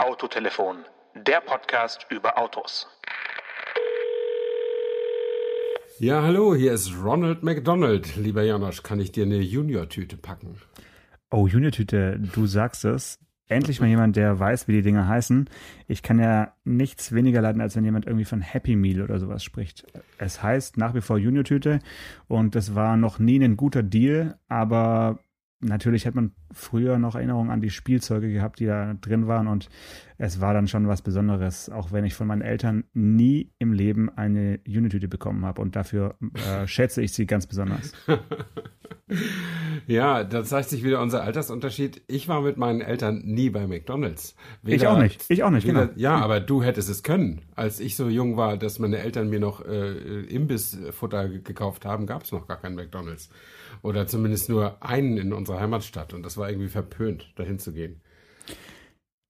Autotelefon, der Podcast über Autos. Ja, hallo, hier ist Ronald McDonald. Lieber Janosch, kann ich dir eine Junior-Tüte packen? Oh, Junior-Tüte, du sagst es. Endlich mal jemand, der weiß, wie die Dinge heißen. Ich kann ja nichts weniger leiden, als wenn jemand irgendwie von Happy Meal oder sowas spricht. Es heißt nach wie vor Junior-Tüte und das war noch nie ein guter Deal, aber natürlich hat man früher noch Erinnerungen an die Spielzeuge gehabt, die da drin waren und es war dann schon was Besonderes, auch wenn ich von meinen Eltern nie im Leben eine Unitüte bekommen habe und dafür äh, schätze ich sie ganz besonders. ja, da zeigt sich wieder unser Altersunterschied. Ich war mit meinen Eltern nie bei McDonald's. Weder, ich auch nicht. Ich auch nicht, weder, genau. Ja, aber du hättest es können. Als ich so jung war, dass meine Eltern mir noch äh, Imbissfutter gekauft haben, gab es noch gar keinen McDonald's. Oder zumindest nur einen in unserer Heimatstadt. Und das war irgendwie verpönt, dahin zu gehen.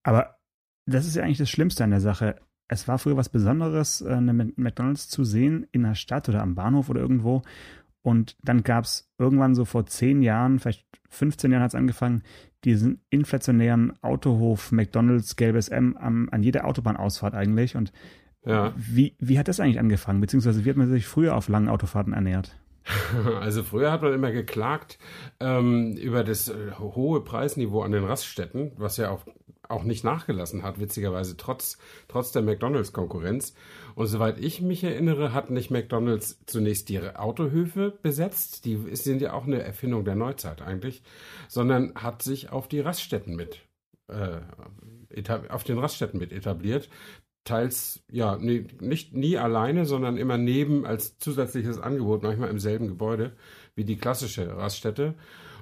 Aber das ist ja eigentlich das Schlimmste an der Sache. Es war früher was Besonderes, äh, eine McDonalds zu sehen in der Stadt oder am Bahnhof oder irgendwo. Und dann gab es irgendwann so vor zehn Jahren, vielleicht 15 Jahren hat es angefangen, diesen inflationären Autohof McDonalds gelbes M an, an jeder Autobahnausfahrt eigentlich. Und ja. wie, wie hat das eigentlich angefangen? Beziehungsweise wie hat man sich früher auf langen Autofahrten ernährt? Also früher hat man immer geklagt ähm, über das äh, hohe Preisniveau an den Raststätten, was ja auch, auch nicht nachgelassen hat, witzigerweise, trotz, trotz der McDonalds-Konkurrenz. Und soweit ich mich erinnere, hat nicht McDonalds zunächst die Autohöfe besetzt, die sind ja auch eine Erfindung der Neuzeit eigentlich, sondern hat sich auf die Raststätten mit äh, auf den Raststätten mit etabliert teils, ja, nee, nicht nie alleine, sondern immer neben als zusätzliches Angebot, manchmal im selben Gebäude wie die klassische Raststätte.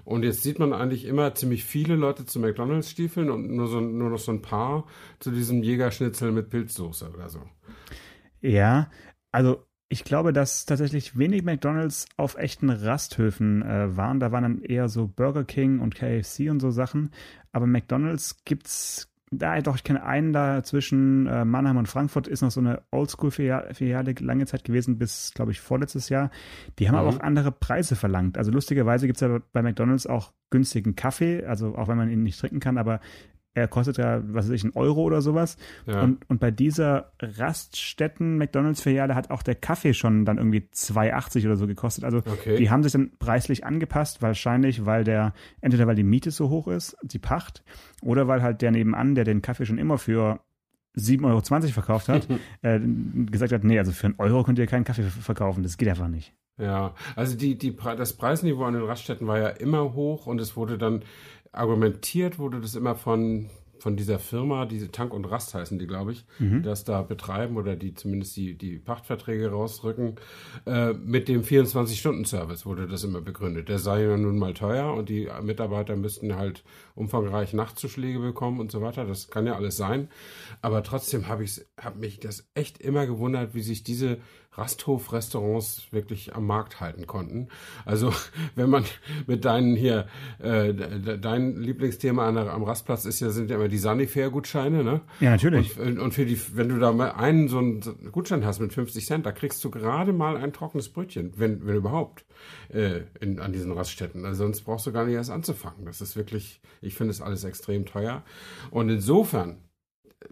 Und jetzt sieht man eigentlich immer ziemlich viele Leute zu McDonalds stiefeln und nur, so, nur noch so ein paar zu diesem Jägerschnitzel mit Pilzsoße oder so. Ja, also ich glaube, dass tatsächlich wenig McDonalds auf echten Rasthöfen äh, waren. Da waren dann eher so Burger King und KFC und so Sachen. Aber McDonalds gibt's da doch, ich kenne einen da zwischen äh, Mannheim und Frankfurt, ist noch so eine Oldschool-Filiale lange Zeit gewesen, bis, glaube ich, vorletztes Jahr. Die haben mhm. aber auch andere Preise verlangt. Also lustigerweise gibt es ja bei McDonalds auch günstigen Kaffee, also auch wenn man ihn nicht trinken kann, aber er kostet ja, was weiß ich, einen Euro oder sowas. Ja. Und, und bei dieser Raststätten-McDonalds-Filiale hat auch der Kaffee schon dann irgendwie 2,80 oder so gekostet. Also okay. die haben sich dann preislich angepasst, wahrscheinlich, weil der, entweder weil die Miete so hoch ist, die Pacht, oder weil halt der nebenan, der den Kaffee schon immer für 7,20 Euro verkauft hat, äh, gesagt hat, nee, also für einen Euro könnt ihr keinen Kaffee verkaufen, das geht einfach nicht. Ja, also die, die, das Preisniveau an den Raststätten war ja immer hoch und es wurde dann argumentiert wurde das immer von, von dieser Firma, diese Tank und Rast heißen die, glaube ich, mhm. die das da betreiben oder die zumindest die, die Pachtverträge rausrücken. Äh, mit dem 24-Stunden-Service wurde das immer begründet. Der sei ja nun mal teuer und die Mitarbeiter müssten halt umfangreich Nachtzuschläge bekommen und so weiter. Das kann ja alles sein. Aber trotzdem habe ich hab mich das echt immer gewundert, wie sich diese Rasthof-Restaurants wirklich am Markt halten konnten. Also wenn man mit deinen hier, äh, dein Lieblingsthema an der, am Rastplatz ist ja, sind ja immer die Sanifair-Gutscheine, ne? Ja, natürlich. Und, und, für die, wenn du da mal einen so einen Gutschein hast mit 50 Cent, da kriegst du gerade mal ein trockenes Brötchen, wenn, wenn überhaupt, äh, in, an diesen Raststätten. Also sonst brauchst du gar nicht erst anzufangen. Das ist wirklich, ich finde es alles extrem teuer. Und insofern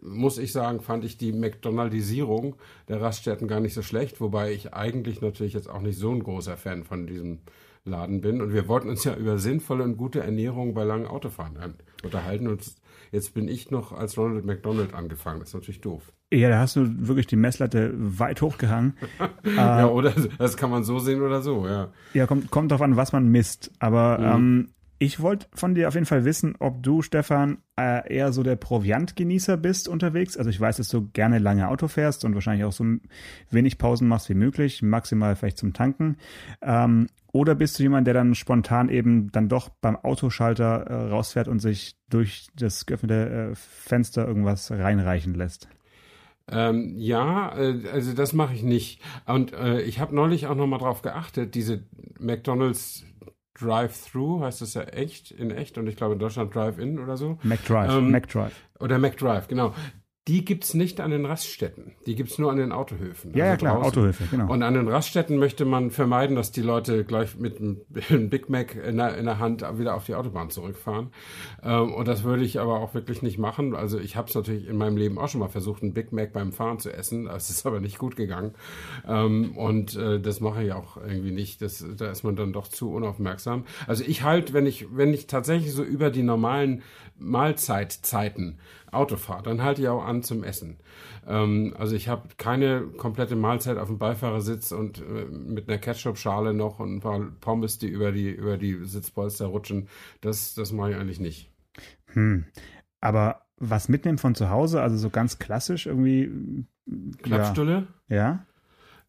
muss ich sagen, fand ich die McDonaldisierung der Raststätten gar nicht so schlecht, wobei ich eigentlich natürlich jetzt auch nicht so ein großer Fan von diesem Laden bin. Und wir wollten uns ja über sinnvolle und gute Ernährung bei langen Autofahren unterhalten. Und jetzt bin ich noch als Ronald McDonald angefangen. Das ist natürlich doof. Ja, da hast du wirklich die Messlatte weit hochgehangen. ja, oder das kann man so sehen oder so, ja. Ja, kommt, kommt drauf an, was man misst. Aber mhm. ähm, ich wollte von dir auf jeden Fall wissen, ob du, Stefan, äh, eher so der Proviantgenießer bist unterwegs. Also ich weiß, dass du gerne lange Auto fährst und wahrscheinlich auch so wenig Pausen machst wie möglich, maximal vielleicht zum Tanken. Ähm, oder bist du jemand, der dann spontan eben dann doch beim Autoschalter äh, rausfährt und sich durch das geöffnete äh, Fenster irgendwas reinreichen lässt? Ähm, ja, also das mache ich nicht. Und äh, ich habe neulich auch nochmal drauf geachtet, diese McDonalds Drive-Through heißt das ja echt, in echt und ich glaube in Deutschland Drive-In oder so. McDrive, ähm, McDrive. Oder McDrive, genau. Die gibt's nicht an den Raststätten. Die gibt's nur an den Autohöfen. Ja, also ja klar, draußen. Autohöfe, genau. Und an den Raststätten möchte man vermeiden, dass die Leute gleich mit einem Big Mac in der, in der Hand wieder auf die Autobahn zurückfahren. Ähm, und das würde ich aber auch wirklich nicht machen. Also ich habe es natürlich in meinem Leben auch schon mal versucht, einen Big Mac beim Fahren zu essen. Das ist aber nicht gut gegangen. Ähm, und äh, das mache ich auch irgendwie nicht. Das, da ist man dann doch zu unaufmerksam. Also ich halt, wenn ich, wenn ich tatsächlich so über die normalen Mahlzeitzeiten Auto fahre, dann halte ich auch an zum Essen. Ähm, also ich habe keine komplette Mahlzeit auf dem Beifahrersitz und äh, mit einer Ketchup-Schale noch und ein paar Pommes, die über die, über die Sitzpolster rutschen. Das, das mache ich eigentlich nicht. Hm. Aber was mitnehmen von zu Hause, also so ganz klassisch irgendwie. Klappstulle? Ja. ja.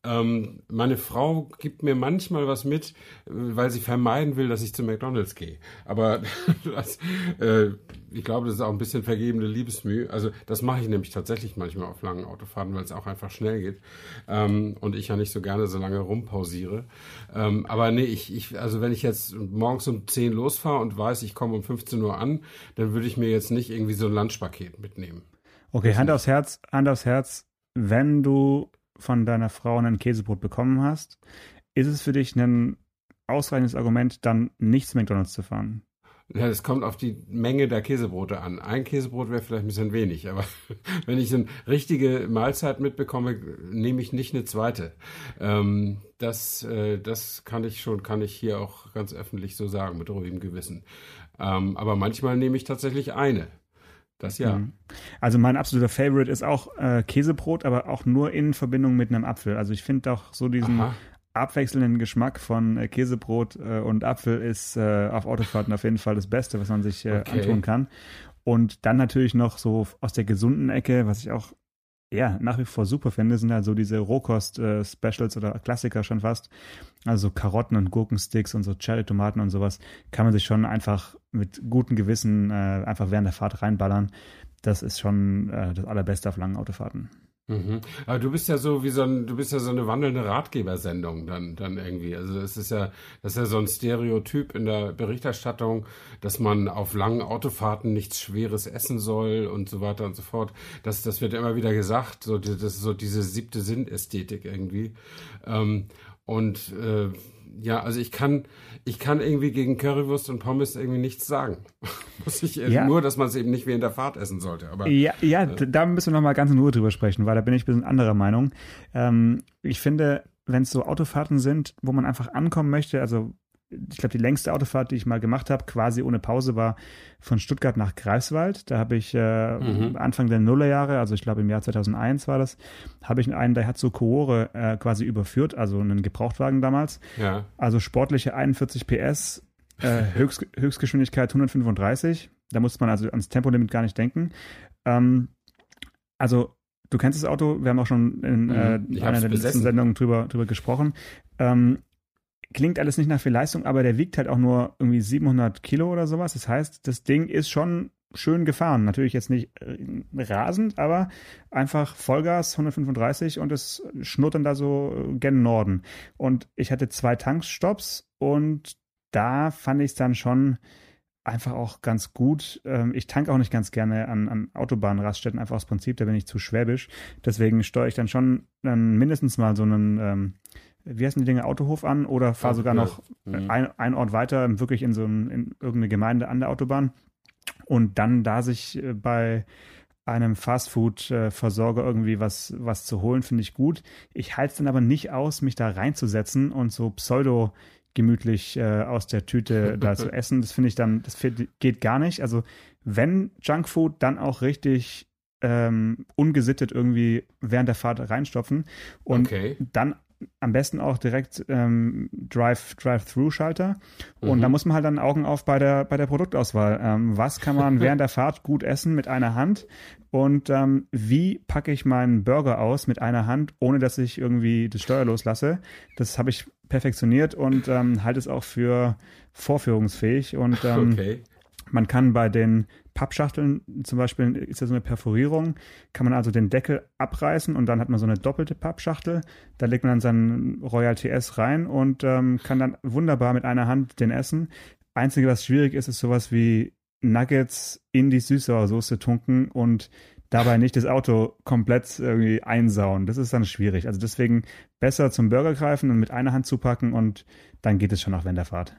Ähm, meine Frau gibt mir manchmal was mit, weil sie vermeiden will, dass ich zu McDonalds gehe. Aber das, äh, ich glaube, das ist auch ein bisschen vergebene Liebesmühe. Also das mache ich nämlich tatsächlich manchmal auf langen Autofahrten, weil es auch einfach schnell geht. Ähm, und ich ja nicht so gerne so lange rumpausiere. Ähm, aber nee, ich, ich, also wenn ich jetzt morgens um 10 losfahre und weiß, ich komme um 15 Uhr an, dann würde ich mir jetzt nicht irgendwie so ein Lunchpaket mitnehmen. Okay, Hand aufs Herz, Hand aufs Herz. Wenn du von deiner Frau ein Käsebrot bekommen hast, ist es für dich ein ausreichendes Argument, dann nicht zu McDonalds zu fahren? Ja, es kommt auf die Menge der Käsebrote an. Ein Käsebrot wäre vielleicht ein bisschen wenig, aber wenn ich eine richtige Mahlzeit mitbekomme, nehme ich nicht eine zweite. Ähm, das, äh, das kann ich schon, kann ich hier auch ganz öffentlich so sagen, mit ruhigem Gewissen. Ähm, aber manchmal nehme ich tatsächlich eine. Das ja. Also mein absoluter Favorite ist auch äh, Käsebrot, aber auch nur in Verbindung mit einem Apfel. Also ich finde auch so diesen Aha. abwechselnden Geschmack von äh, Käsebrot äh, und Apfel ist äh, auf Autofahrten auf jeden Fall das Beste, was man sich äh, okay. antun kann. Und dann natürlich noch so aus der gesunden Ecke, was ich auch ja, nach wie vor super finde, sind halt so diese Rohkost-Specials äh, oder Klassiker schon fast. Also Karotten und Gurkensticks und so Cherry-Tomaten und sowas kann man sich schon einfach mit gutem Gewissen äh, einfach während der Fahrt reinballern. Das ist schon äh, das Allerbeste auf langen Autofahrten. Mhm. Aber du bist ja so wie so ein, du bist ja so eine wandelnde Ratgebersendung dann, dann irgendwie. Also es ist ja, das ist ja so ein Stereotyp in der Berichterstattung, dass man auf langen Autofahrten nichts Schweres essen soll und so weiter und so fort. Das, das wird immer wieder gesagt. So, das ist so diese siebte Sinnästhetik irgendwie. Ähm, und äh, ja, also ich kann, ich kann irgendwie gegen Currywurst und Pommes irgendwie nichts sagen. Muss ich ja. nur, dass man es eben nicht während der Fahrt essen sollte. Aber, ja, ja äh, da müssen wir nochmal ganz in Ruhe drüber sprechen, weil da bin ich ein bisschen anderer Meinung. Ähm, ich finde, wenn es so Autofahrten sind, wo man einfach ankommen möchte, also ich glaube, die längste Autofahrt, die ich mal gemacht habe, quasi ohne Pause, war von Stuttgart nach Greifswald. Da habe ich äh, mhm. Anfang der Nullerjahre, also ich glaube im Jahr 2001 war das, habe ich einen Daihatsu Koore äh, quasi überführt, also einen Gebrauchtwagen damals. Ja. Also sportliche 41 PS, äh, Höchst, Höchstgeschwindigkeit 135. Da musste man also ans Tempolimit gar nicht denken. Ähm, also Du kennst das Auto, wir haben auch schon in mhm. äh, einer der letzten Sendungen drüber, drüber gesprochen. Ähm, klingt alles nicht nach viel Leistung, aber der wiegt halt auch nur irgendwie 700 Kilo oder sowas. Das heißt, das Ding ist schon schön gefahren. Natürlich jetzt nicht äh, rasend, aber einfach Vollgas 135 und es schnurrt dann da so äh, gen Norden. Und ich hatte zwei Tankstops und da fand ich es dann schon einfach auch ganz gut. Ähm, ich tanke auch nicht ganz gerne an, an Autobahnraststätten, einfach aus Prinzip, da bin ich zu schwäbisch. Deswegen steuere ich dann schon dann mindestens mal so einen ähm, wie heißen die Dinge, Autohof an oder fahre sogar noch mhm. ein, ein, Ort weiter, wirklich in so ein, in irgendeine Gemeinde an der Autobahn. Und dann da sich äh, bei einem Fastfood-Versorger irgendwie was, was zu holen, finde ich gut. Ich halte es dann aber nicht aus, mich da reinzusetzen und so pseudo gemütlich äh, aus der Tüte da zu essen. Das finde ich dann, das geht gar nicht. Also wenn Junkfood, dann auch richtig ähm, ungesittet irgendwie während der Fahrt reinstopfen und okay. dann am besten auch direkt ähm, Drive, Drive-Through-Schalter. Und mhm. da muss man halt dann Augen auf bei der, bei der Produktauswahl. Ähm, was kann man während der Fahrt gut essen mit einer Hand? Und ähm, wie packe ich meinen Burger aus mit einer Hand, ohne dass ich irgendwie das Steuer loslasse? Das habe ich perfektioniert und ähm, halte es auch für vorführungsfähig. Und ähm, okay. man kann bei den Pappschachteln zum Beispiel ist ja so eine Perforierung, kann man also den Deckel abreißen und dann hat man so eine doppelte Pappschachtel. Da legt man dann seinen Royal TS rein und ähm, kann dann wunderbar mit einer Hand den essen. Einzige, was schwierig ist, ist sowas wie Nuggets in die Süßsauersoße tunken und dabei nicht das Auto komplett irgendwie einsauen. Das ist dann schwierig. Also deswegen besser zum Burger greifen und mit einer Hand zupacken und dann geht es schon auch während der Fahrt.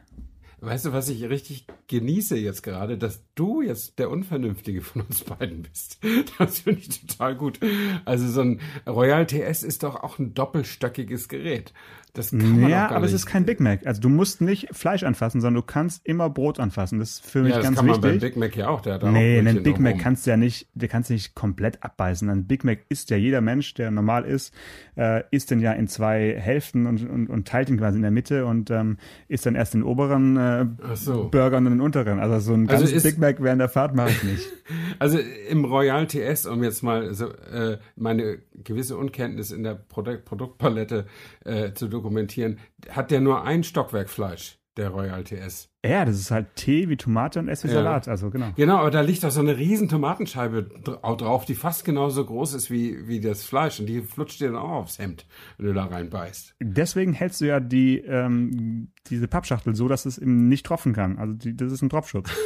Weißt du, was ich richtig genieße jetzt gerade, dass du jetzt der Unvernünftige von uns beiden bist. Das finde ich total gut. Also so ein Royal TS ist doch auch ein doppelstöckiges Gerät. Das kann man ja, aber es nicht. ist kein Big Mac. Also du musst nicht Fleisch anfassen, sondern du kannst immer Brot anfassen. Das ist für mich ja, das ganz kann man beim wichtig. Big Mac ja auch. Der hat Nee, auch einen Big Mac drumrum. kannst du ja nicht, der kannst du nicht komplett abbeißen. Ein Big Mac isst ja jeder Mensch, der normal ist, äh, isst den ja in zwei Hälften und, und, und teilt ihn quasi in der Mitte und ähm, isst dann erst den oberen äh, Ach so. Burger und den unteren. Also so ein Also ganzes Big Mac während der Fahrt mache ich nicht. Also im Royal TS, um jetzt mal so, äh, meine gewisse Unkenntnis in der Produkt Produktpalette äh, zu dokumentieren, hat der nur ein Stockwerk Fleisch, der Royal TS. ja, das ist halt Tee wie Tomate und S wie Ja. Salat. Also genau. Genau, aber da liegt doch so eine riesen Tomatenscheibe dr- auch drauf, die fast genauso groß ist wie, wie das Fleisch und die flutscht dir dann auch aufs Hemd, wenn du da reinbeißt. Deswegen hältst du ja die, ähm, diese Pappschachtel so, dass es eben nicht tropfen kann. Also die, das ist ein Tropfschutz.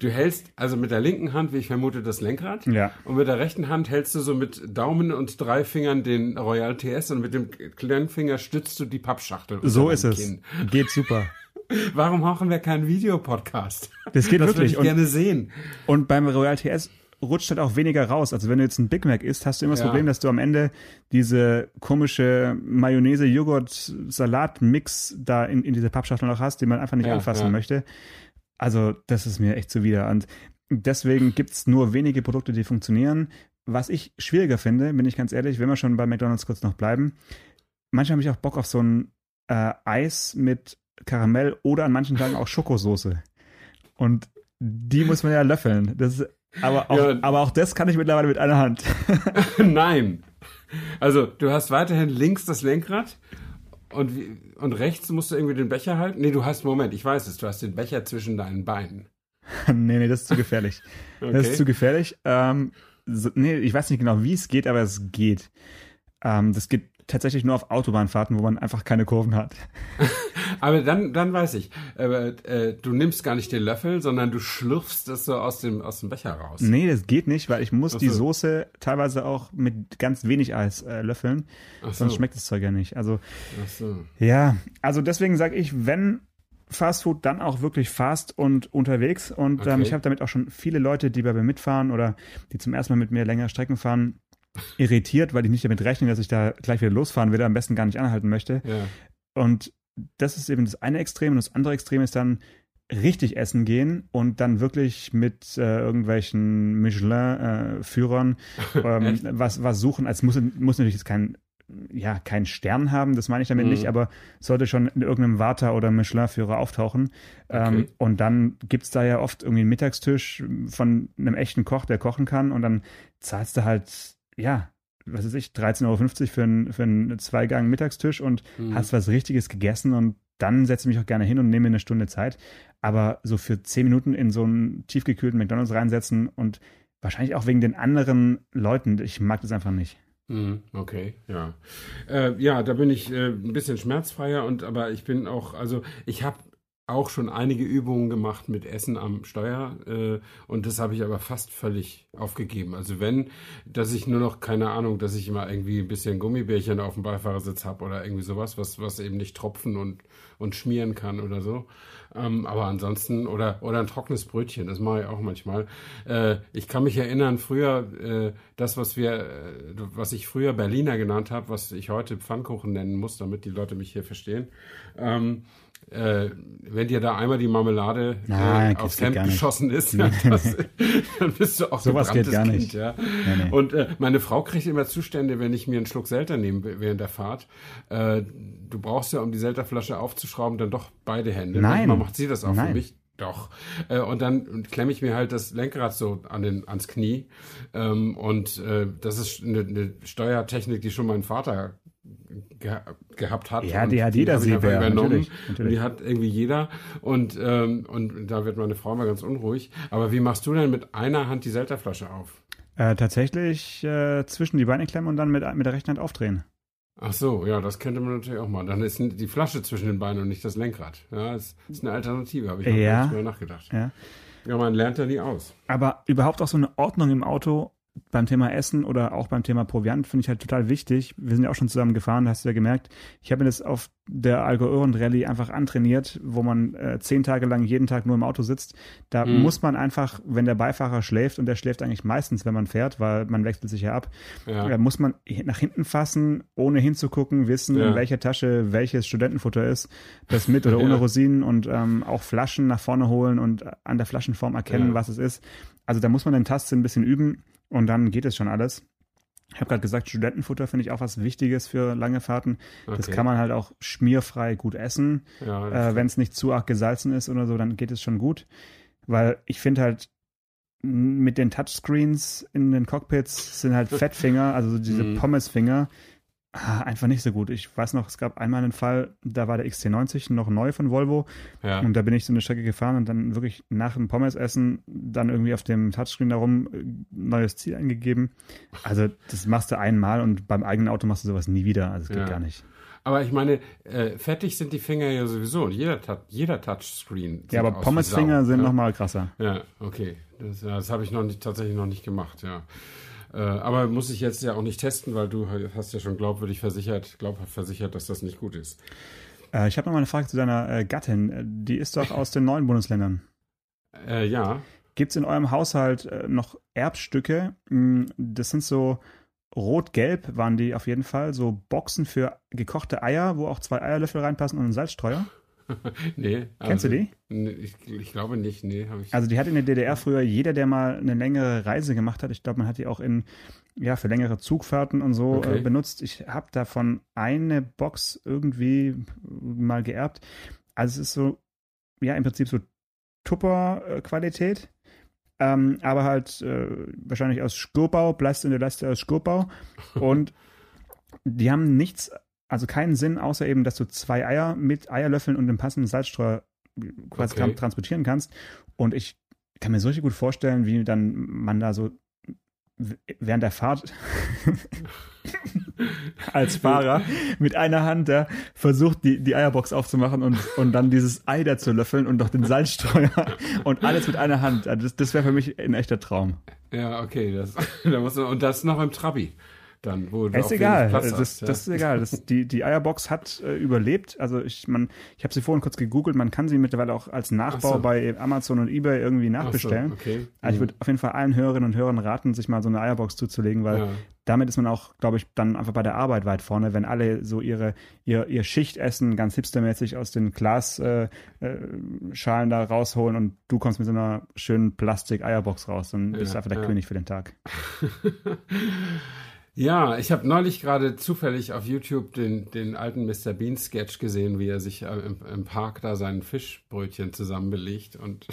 Du hältst also mit der linken Hand, wie ich vermute, das Lenkrad. Ja. Und mit der rechten Hand hältst du so mit Daumen und drei Fingern den Royal TS und mit dem kleinen Finger stützt du die Pappschachtel. So ist es. Kinn. Geht super. Warum machen wir keinen Videopodcast? Das geht das wirklich. würde ich Und- gerne sehen. Und beim Royal TS rutscht halt auch weniger raus. Also wenn du jetzt ein Big Mac isst, hast du immer das Ja. Problem, dass du am Ende diese komische Mayonnaise-Joghurt-Salat-Mix da in, in diese Pappschachtel noch hast, den man einfach nicht Ja, anfassen ja. möchte. Also das ist mir echt zuwider. Und deswegen gibt's nur wenige Produkte, die funktionieren. Was ich schwieriger finde, bin ich ganz ehrlich, wenn wir schon bei McDonalds kurz noch bleiben, manchmal habe ich auch Bock auf so ein äh, Eis mit Karamell oder an manchen Tagen auch Schokosoße. Und die muss man ja löffeln. Das ist, aber, auch, Ja. aber auch das kann ich mittlerweile mit einer Hand. Nein. Also, du hast weiterhin links das Lenkrad und, und rechts musst du irgendwie den Becher halten. Nee, du hast, Moment, ich weiß es, du hast den Becher zwischen deinen Beinen. nee, nee, das ist zu gefährlich. Das Okay. ist zu gefährlich. Ähm, so, nee, ich weiß nicht genau, wie es geht, aber es geht. Ähm, das geht tatsächlich nur auf Autobahnfahrten, wo man einfach keine Kurven hat. Aber dann, dann weiß ich, äh, äh, du nimmst gar nicht den Löffel, sondern du schlürfst das so aus dem, aus dem Becher raus. Nee, das geht nicht, weil ich muss Ach die so. Soße teilweise auch mit ganz wenig Eis äh, löffeln. So. Sonst schmeckt das Zeug ja nicht. Also so. Ja, also deswegen sage ich, wenn Fast Food, dann auch wirklich fast und unterwegs. Und ähm, Okay. ich habe damit auch schon viele Leute, die bei mir mitfahren oder die zum ersten Mal mit mir längere Strecken fahren, irritiert, weil die nicht damit rechnen, dass ich da gleich wieder losfahren will, am besten gar nicht anhalten möchte. Ja. Und das ist eben das eine Extrem. Und das andere Extrem ist dann richtig essen gehen und dann wirklich mit äh, irgendwelchen Michelin-Führern ähm, Echt? was, was suchen. Also es muss, muss natürlich jetzt kein, ja, kein Stern haben, das meine ich damit Mhm. nicht, aber sollte schon in irgendeinem Warta- oder Michelin-Führer auftauchen. Ähm, Okay. und dann gibt's da ja oft irgendwie einen Mittagstisch von einem echten Koch, der kochen kann und dann zahlst du halt, ja, was weiß ich, 13,50 Euro für einen, für einen Zweigang Mittagstisch und Mhm. hast was Richtiges gegessen und dann setze ich mich auch gerne hin und nehme mir eine Stunde Zeit. Aber so für zehn Minuten in so einen tiefgekühlten McDonalds reinsetzen und wahrscheinlich auch wegen den anderen Leuten, ich mag das einfach nicht. Mhm, Okay, ja. Äh, ja, da bin ich äh, ein bisschen schmerzfreier und aber ich bin auch, also ich habe auch schon einige Übungen gemacht mit Essen am Steuer äh, und das habe ich aber fast völlig aufgegeben. Also wenn, dass ich nur noch, keine Ahnung, dass ich immer irgendwie ein bisschen Gummibärchen auf dem Beifahrersitz habe oder irgendwie sowas, was, was eben nicht tropfen und, und schmieren kann oder so. Ähm, aber ansonsten, oder, oder ein trockenes Brötchen, das mache ich auch manchmal. Äh, ich kann mich erinnern, früher, äh, das, was wir, äh, was ich früher Berliner genannt habe, was ich heute Pfannkuchen nennen muss, damit die Leute mich hier verstehen. Ähm, äh, wenn dir da einmal die Marmelade Nein, äh, aufs Hemd geschossen ist, Nee. das, dann bist du auch Sowas geht gar Kind, nicht. ja. Nee, nee. Und äh, meine Frau kriegt immer Zustände, wenn ich mir einen Schluck Selter nehme während der Fahrt. Äh, du brauchst ja, um die Selterflasche aufzuschrauben, dann doch beide Hände. Nein. Manchmal macht sie das auch Nein. für mich. Doch. Äh, und dann klemme ich mir halt das Lenkrad so an den, ans Knie. Ähm, und äh, das ist eine, eine Steuertechnik, die schon mein Vater ge gehabt hat. Ja, die hat jeder einfach Seebär, übernommen. natürlich, natürlich. die hat irgendwie jeder. Und, ähm, und da wird meine Frau mal ganz unruhig. Aber wie machst du denn mit einer Hand die Selterflasche auf? Äh, tatsächlich äh, zwischen die Beine klemmen und dann mit, mit der rechten Hand aufdrehen. Ach so, ja, das könnte man natürlich auch mal. Dann ist die Flasche zwischen den Beinen und nicht das Lenkrad. Ja, das ist eine Alternative, habe ich noch Ja. nicht mehr nachgedacht. Ja. Ja, man lernt ja nie aus. Aber überhaupt auch so eine Ordnung im Auto, beim Thema Essen oder auch beim Thema Proviant finde ich halt total wichtig. Wir sind ja auch schon zusammen gefahren, hast du ja gemerkt. Ich habe mir das auf der Algoören Rallye einfach antrainiert, wo man äh, zehn Tage lang jeden Tag nur im Auto sitzt. Da mhm. muss man einfach, wenn der Beifahrer schläft, und der schläft eigentlich meistens, wenn man fährt, weil man wechselt sich ja ab, ja. Äh, muss man nach hinten fassen, ohne hinzugucken, wissen, ja. in welcher Tasche welches Studentenfutter ist, das mit oder ohne ja. Rosinen und ähm, auch Flaschen nach vorne holen und an der Flaschenform erkennen, was es ist. Also da muss man den Tastsinn ein bisschen üben und dann geht es schon alles. Ich habe gerade gesagt, Studentenfutter finde ich auch was Wichtiges für lange Fahrten. Okay. Das kann man halt auch schmierfrei gut essen. Ja, äh, Wenn es nicht zu arg gesalzen ist oder so, dann geht es schon gut. Weil ich finde halt, mit den Touchscreens in den Cockpits sind halt Fettfinger, also diese mhm. Pommesfinger, einfach nicht so gut. Ich weiß noch, es gab einmal einen Fall, da war der XC90 noch neu von Volvo ja. und da bin ich so eine Strecke gefahren und dann wirklich nach dem Pommesessen dann irgendwie auf dem Touchscreen darum äh, neues Ziel eingegeben. Also das machst du einmal und beim eigenen Auto machst du sowas nie wieder. Also es geht ja. gar nicht. Aber ich meine, äh, fettig sind die Finger ja sowieso und jeder, jeder Touchscreen. Ja, aber Pommesfinger sind ja? nochmal krasser. Ja, okay. Das, das habe ich noch nicht, tatsächlich noch nicht gemacht, ja. Äh, aber muss ich jetzt ja auch nicht testen, weil du hast ja schon glaubwürdig versichert, glaubhaft versichert, dass das nicht gut ist. Äh, ich habe noch mal eine Frage zu deiner äh, Gattin. Äh, die ist doch aus den neuen Bundesländern. Äh, ja. Gibt es in eurem Haushalt äh, noch Erbstücke? Hm, das sind so rot-gelb waren die auf jeden Fall. So Boxen für gekochte Eier, wo auch zwei Eierlöffel reinpassen und ein Salzstreuer. nee. Kennst also, du die? Ich, ich, glaube nicht, nee. Ich also die hat in der DDR früher jeder, der mal eine längere Reise gemacht hat, ich glaube, man hat die auch in, ja, für längere Zugfahrten und so okay. äh, benutzt. Ich habe davon eine Box irgendwie mal geerbt. Also es ist so, ja, im Prinzip so Tupper-Qualität. Ähm, aber halt äh, wahrscheinlich aus Schurbau, Blast in der Leiste aus Schurbau. Und die haben nichts also keinen Sinn, außer eben, dass du zwei Eier mit Eierlöffeln und dem passenden Salzstreuer quasi okay. transportieren kannst. Und ich kann mir so richtig gut vorstellen, wie dann man da so während der Fahrt als Fahrer mit einer Hand ja, versucht, die, die Eierbox aufzumachen und, und dann dieses Ei da zu löffeln und doch den Salzstreuer und alles mit einer Hand. Also das, das wäre für mich ein echter Traum. Ja, okay. Das, da muss man, und das noch im Trabi dann, wo du ist egal. Platz das, hast, ja. das ist egal. Das, die, die Eierbox hat äh, überlebt. Also ich, man, ich habe sie vorhin kurz gegoogelt. Man kann sie mittlerweile auch als Nachbau so. bei Amazon und eBay irgendwie nachbestellen. So, okay. Also ich würde auf jeden Fall allen Hörerinnen und Hörern raten, sich mal so eine Eierbox zuzulegen, weil ja. damit ist man auch, glaube ich, dann einfach bei der Arbeit weit vorne, wenn alle so ihre ihr, ihr Schichtessen ganz hipstermäßig aus den Glasschalen äh, äh, da rausholen und du kommst mit so einer schönen Plastik-Eierbox raus und bist einfach der König für den Tag. Ja, ich habe neulich gerade zufällig auf YouTube den, den alten Mr. Bean Sketch gesehen, wie er sich äh, im, im Park da seinen Fischbrötchen zusammenbelegt und,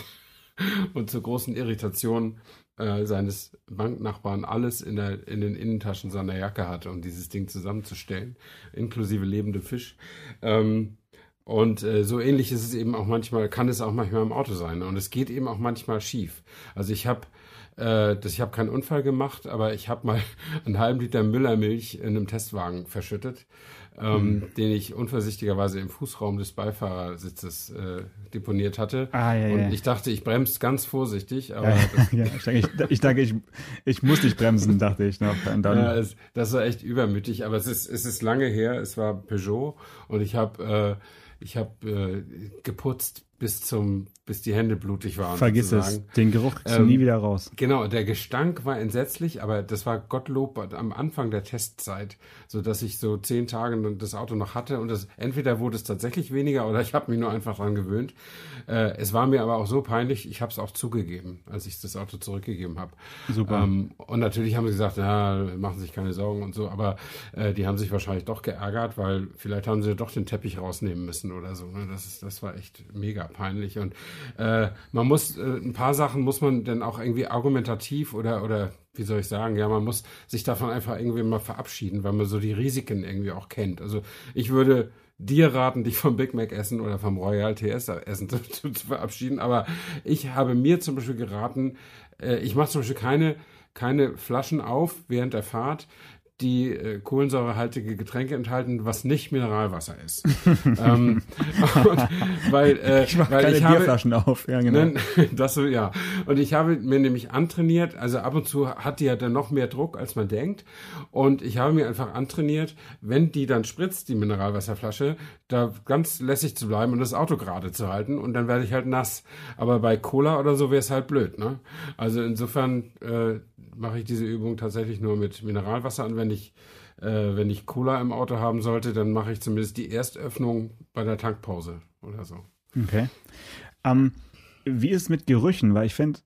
und zur großen Irritation äh, seines Banknachbarn alles in, der, in den Innentaschen seiner Jacke hatte, um dieses Ding zusammenzustellen, inklusive lebende Fisch. Ähm, und äh, so ähnlich ist es eben auch manchmal, kann es auch manchmal im Auto sein. Und es geht eben auch manchmal schief. Also ich habe äh, ich habe keinen Unfall gemacht, aber ich habe mal einen halben Liter Müllermilch in einem Testwagen verschüttet, ähm, mhm. den ich unvorsichtigerweise im Fußraum des Beifahrersitzes äh, deponiert hatte. Ah, ja, und ja. ich dachte, ich bremse ganz vorsichtig, aber ja, ja, ich, denke, ich, ich, denke, ich, ich muss nicht bremsen, dachte ich noch. Ja, es, das war echt übermütig, aber es ist, es ist lange her. Es war Peugeot und ich habe äh, ich habe äh, geputzt bis zum bis die Hände blutig waren. Vergiss sozusagen. es, den Geruch kriegst ähm, nie wieder raus. Genau, der Gestank war entsetzlich, aber das war Gottlob am Anfang der Testzeit, so dass ich so zehn Tage das Auto noch hatte und das entweder wurde es tatsächlich weniger oder ich habe mich nur einfach dran gewöhnt. Äh, es war mir aber auch so peinlich, ich habe es auch zugegeben, als ich das Auto zurückgegeben habe. Super. Ähm, und natürlich haben sie gesagt, ja, machen sich keine Sorgen und so, aber äh, die haben sich wahrscheinlich doch geärgert, weil vielleicht haben sie doch den Teppich rausnehmen müssen oder so. Ne? Das ist, das war echt mega peinlich. Und äh, man muss, äh, ein paar Sachen muss man dann auch irgendwie argumentativ oder, oder wie soll ich sagen, ja, man muss sich davon einfach irgendwie mal verabschieden, weil man so die Risiken irgendwie auch kennt. Also ich würde dir raten, dich vom Big Mac essen oder vom Royal TS essen zu, zu, zu verabschieden, aber ich habe mir zum Beispiel geraten, äh, ich mache zum Beispiel keine, keine Flaschen auf während der Fahrt, die äh, kohlensäurehaltige Getränke enthalten, was nicht Mineralwasser ist. ähm, weil, äh, ich mach weil keine ich habe, Bierflaschen auf. Ja, genau. Ne, das so, ja. Und ich habe mir nämlich antrainiert, also ab und zu hat die ja dann noch mehr Druck, als man denkt. Und ich habe mir einfach antrainiert, wenn die dann spritzt, die Mineralwasserflasche, da ganz lässig zu bleiben und das Auto gerade zu halten und dann werde ich halt nass. Aber bei Cola oder so wäre es halt blöd, ne? Also insofern äh, mache ich diese Übung tatsächlich nur mit Mineralwasser und wenn ich äh, wenn ich Cola im Auto haben sollte, dann mache ich zumindest die Erstöffnung bei der Tankpause oder so. Okay. Ähm, wie ist es mit Gerüchen? Weil ich finde,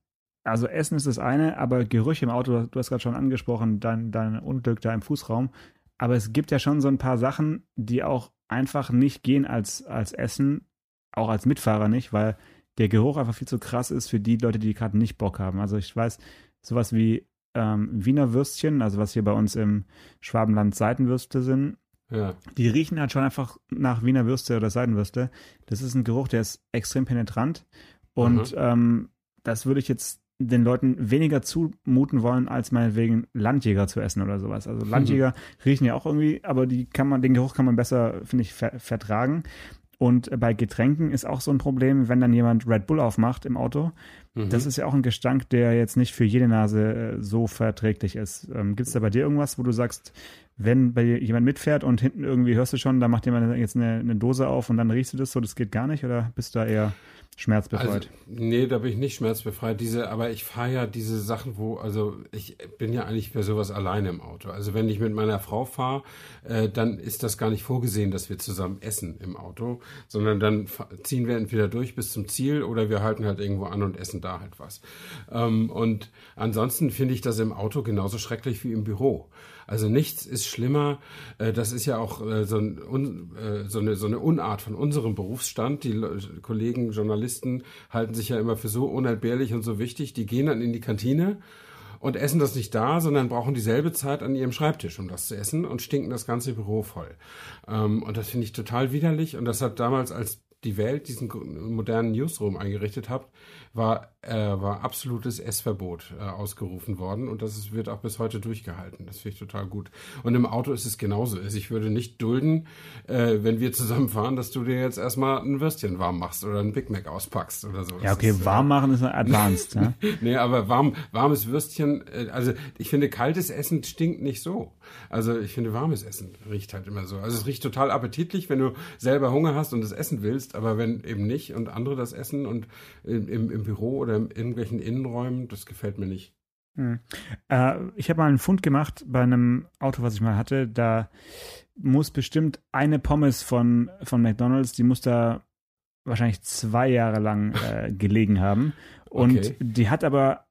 also Essen ist das eine, aber Gerüche im Auto, du hast gerade schon angesprochen, dein, dein Unglück da im Fußraum. Aber es gibt ja schon so ein paar Sachen, die auch einfach nicht gehen als, als Essen, auch als Mitfahrer nicht, weil der Geruch einfach viel zu krass ist für die Leute, die gerade nicht Bock haben. Also ich weiß, sowas wie ähm, Wiener Würstchen, also was hier bei uns im Schwabenland Seitenwürste sind, Ja. die riechen halt schon einfach nach Wiener Würste oder Seidenwürste. Das ist ein Geruch, der ist extrem penetrant. Und ähm, das würde ich jetzt den Leuten weniger zumuten wollen, als meinetwegen Landjäger zu essen oder sowas. Also Landjäger riechen ja auch irgendwie, aber die kann man, den Geruch kann man besser, finde ich, ver vertragen. Und bei Getränken ist auch so ein Problem, wenn dann jemand Red Bull aufmacht im Auto. Mhm. Das ist ja auch ein Gestank, der jetzt nicht für jede Nase äh, so verträglich ist. Ähm, Gibt es da bei dir irgendwas, wo du sagst, wenn bei dir jemand mitfährt und hinten irgendwie hörst du schon, da macht jemand jetzt eine, eine Dose auf und dann riechst du das so, das geht gar nicht oder bist du da eher schmerzbefreit? Also, nee, da bin ich nicht schmerzbefreit. Diese, aber ich fahre ja diese Sachen, wo, also ich bin ja eigentlich für sowas alleine im Auto. Also wenn ich mit meiner Frau fahre, äh, dann ist das gar nicht vorgesehen, dass wir zusammen essen im Auto, sondern dann ziehen wir entweder durch bis zum Ziel oder wir halten halt irgendwo an und essen da halt was. Ähm, und ansonsten finde ich das im Auto genauso schrecklich wie im Büro. Also nichts ist schlimmer. Äh, das ist ja auch äh, so, ein, äh, so, eine, so eine Unart von unserem Berufsstand. Die Le Kollegen, Journalisten halten sich ja immer für so unentbehrlich und so wichtig. Die gehen dann in die Kantine und essen das nicht da, sondern brauchen dieselbe Zeit an ihrem Schreibtisch, um das zu essen und stinken das ganze Büro voll. Ähm, und das finde ich total widerlich. Und das hat damals, als die Welt diesen modernen Newsroom eingerichtet hat, war, äh, war absolutes Essverbot äh, ausgerufen worden und das wird auch bis heute durchgehalten. Das finde ich total gut. Und im Auto ist es genauso. Also ich würde nicht dulden, äh, wenn wir zusammen fahren, dass du dir jetzt erstmal ein Würstchen warm machst oder ein Big Mac auspackst oder so. ja, okay, ist, äh, warm machen ist advanced. ja? Nee, aber warm, warmes Würstchen, äh, also ich finde, kaltes Essen stinkt nicht so. Also ich finde, warmes Essen riecht halt immer so. Also es riecht total appetitlich, wenn du selber Hunger hast und es essen willst, aber wenn eben nicht und andere das essen und im, im, im Büro oder in irgendwelchen Innenräumen, das gefällt mir nicht. Hm. Äh, ich habe mal einen Fund gemacht bei einem Auto, was ich mal hatte. Da muss bestimmt eine Pommes von, von McDonalds, die muss da wahrscheinlich zwei Jahre lang äh, gelegen haben. Und Okay. die hat aber,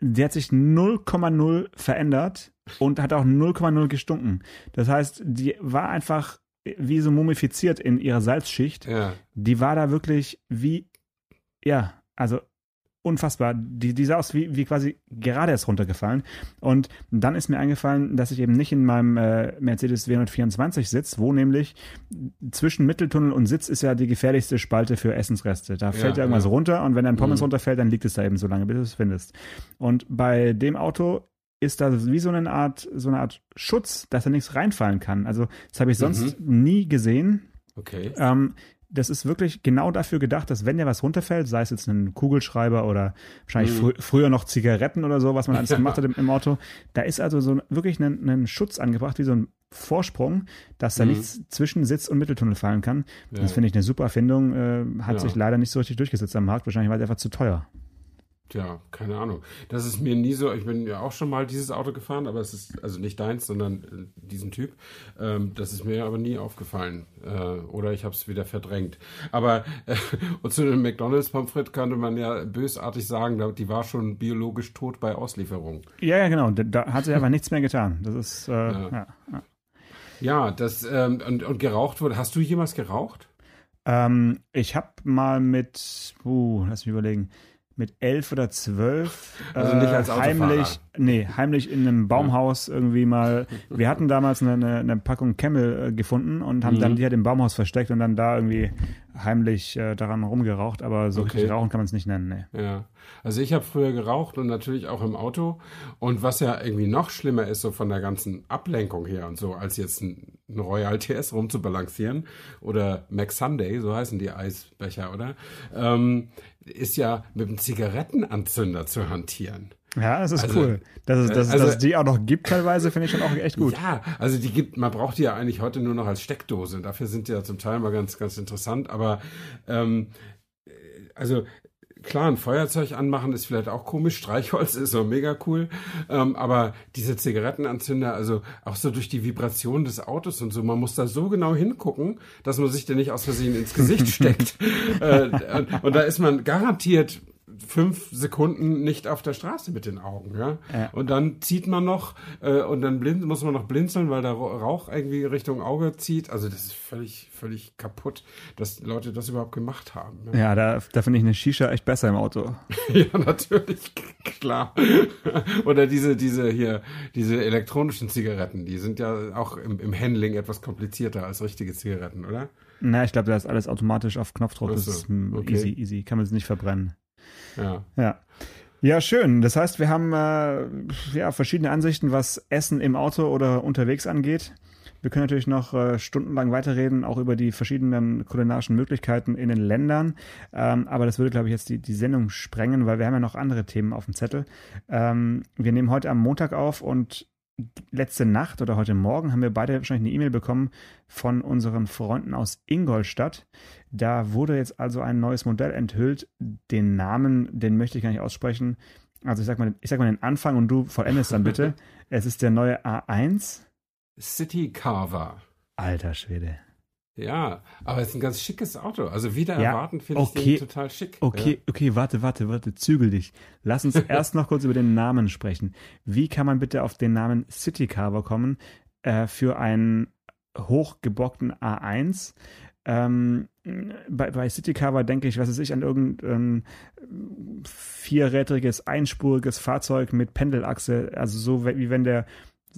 die hat sich 0,0 verändert und hat auch 0,0 gestunken. Das heißt, die war einfach wie so mumifiziert in ihrer Salzschicht Ja, die war da wirklich wie, ja, also unfassbar. Die, die sah aus wie, wie quasi gerade erst runtergefallen. Und dann ist mir eingefallen, dass ich eben nicht in meinem äh, Mercedes W124 sitze, wo nämlich zwischen Mitteltunnel und Sitz ist ja die gefährlichste Spalte für Essensreste. Da fällt ja, irgendwas ja. runter und wenn ein Pommes Mhm. runterfällt, dann liegt es da eben so lange, bis du es findest. Und bei dem Auto ist da wie so eine Art, so eine Art Schutz, dass da nichts reinfallen kann. Also das habe ich sonst nie gesehen. okay. Ähm, das ist wirklich genau dafür gedacht, dass wenn dir was runterfällt, sei es jetzt ein Kugelschreiber oder wahrscheinlich Mhm. frü früher noch Zigaretten oder so, was man alles gemacht hat im, im Auto, da ist also so wirklich ein, ein Schutz angebracht, wie so ein Vorsprung, dass da Mhm. nichts zwischen Sitz und Mitteltunnel fallen kann. Ja. Das finde ich eine super Erfindung, äh, hat Ja. sich leider nicht so richtig durchgesetzt am Markt, wahrscheinlich war es einfach zu teuer. Tja, keine Ahnung. Das ist mir nie so, ich bin ja auch schon mal dieses Auto gefahren, aber es ist also nicht deins, sondern äh, diesen Typ. Ähm, das ist mir aber nie aufgefallen. Äh, oder ich habe es wieder verdrängt. Aber äh, und zu dem McDonalds-Pommes könnte man ja bösartig sagen, die war schon biologisch tot bei Auslieferung. Ja, ja, genau, da, hat sich einfach nichts mehr getan. Das ist, äh, ja. Ja, Ja, das ähm, und, und geraucht wurde. Hast du jemals geraucht? Ähm, ich habe mal mit, uh, lass mich überlegen, mit elf oder zwölf also nicht als äh, heimlich, nee, heimlich in einem Baumhaus irgendwie mal. Wir hatten damals eine, eine Packung Camel äh, gefunden und haben mhm. dann die halt im Baumhaus versteckt und dann da irgendwie heimlich äh, daran rumgeraucht, aber so okay. richtig rauchen kann man es nicht nennen. Nee. Ja, also ich habe früher geraucht und natürlich auch im Auto. Und was ja irgendwie noch schlimmer ist, so von der ganzen Ablenkung her und so, als jetzt ein, ein Royal TS rumzubalancieren oder Mac Sunday, so heißen die Eisbecher, oder? Ähm, ist ja mit einem Zigarettenanzünder zu hantieren. Ja, das ist also, cool. Dass es, dass, also, dass es die auch noch gibt teilweise, finde ich schon auch echt gut. Ja, also die gibt, man braucht die ja eigentlich heute nur noch als Steckdose. Dafür sind die ja zum Teil mal ganz, ganz interessant. Aber ähm, also klar, ein Feuerzeug anmachen ist vielleicht auch komisch. Streichholz ist so mega cool. Ähm, aber diese Zigarettenanzünder, also auch so durch die Vibration des Autos und so, man muss da so genau hingucken, dass man sich den nicht aus Versehen ins Gesicht steckt. äh, und da ist man garantiert fünf Sekunden nicht auf der Straße mit den Augen, ja. ja. Und dann zieht man noch äh, und dann blind, muss man noch blinzeln, weil der Rauch irgendwie Richtung Auge zieht. Also das ist völlig, völlig kaputt, dass Leute das überhaupt gemacht haben. Ja, ja da, da finde ich eine Shisha echt besser im Auto. ja, natürlich, klar. Oder diese, diese hier, diese elektronischen Zigaretten, die sind ja auch im, im Handling etwas komplizierter als richtige Zigaretten, oder? Na, ich glaube, da ist alles automatisch auf Knopfdruck. Das ist okay. easy, easy. Kann man es nicht verbrennen. Ja. Ja. Ja, schön. Das heißt, wir haben äh, ja, verschiedene Ansichten, was Essen im Auto oder unterwegs angeht. Wir können natürlich noch äh, stundenlang weiterreden, auch über die verschiedenen kulinarischen Möglichkeiten in den Ländern. Ähm, aber das würde, glaube ich, jetzt die, die Sendung sprengen, weil wir haben ja noch andere Themen auf dem Zettel. Ähm, wir nehmen heute am Montag auf und letzte Nacht oder heute Morgen haben wir beide wahrscheinlich eine E-Mail bekommen von unseren Freunden aus Ingolstadt. Da wurde jetzt also ein neues Modell enthüllt. Den Namen, den möchte ich gar nicht aussprechen. Also ich sag mal, ich sag mal den Anfang und du vollendest dann bitte. es ist der neue A1. City Carver. Alter Schwede. Ja, aber es ist ein ganz schickes Auto. Also wieder ja, erwarten finde okay, ich den total schick. Okay, ja. okay, warte, warte, warte, zügel dich. Lass uns erst noch kurz über den Namen sprechen. Wie kann man bitte auf den Namen City Carver kommen äh, für einen hochgebockten A1? Ähm, bei, bei City Carver denke ich, was weiß ich, an irgendein vierrädriges, einspuriges Fahrzeug mit Pendelachse, also so wie wenn der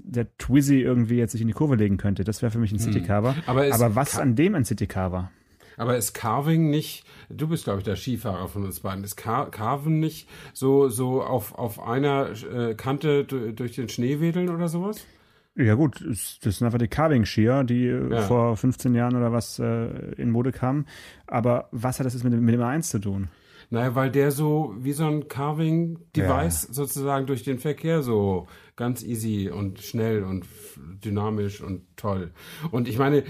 der Twizzy irgendwie jetzt sich in die Kurve legen könnte. Das wäre für mich ein City Carver. Hm. Aber, Aber was an dem ein City Carver? Aber ist Carving nicht, du bist, glaube ich, der Skifahrer von uns beiden, ist Car Carven nicht so, so auf, auf einer äh, Kante durch den Schnee wedeln oder sowas? Ja gut, das sind einfach die Carving-Skier, die äh, ja. vor 15 Jahren oder was äh, in Mode kamen. Aber was hat das jetzt mit dem, mit dem A1 zu tun? Naja, weil der so wie so ein Carving-Device ja. sozusagen durch den Verkehr so ganz easy und schnell und dynamisch und toll. Und ich meine,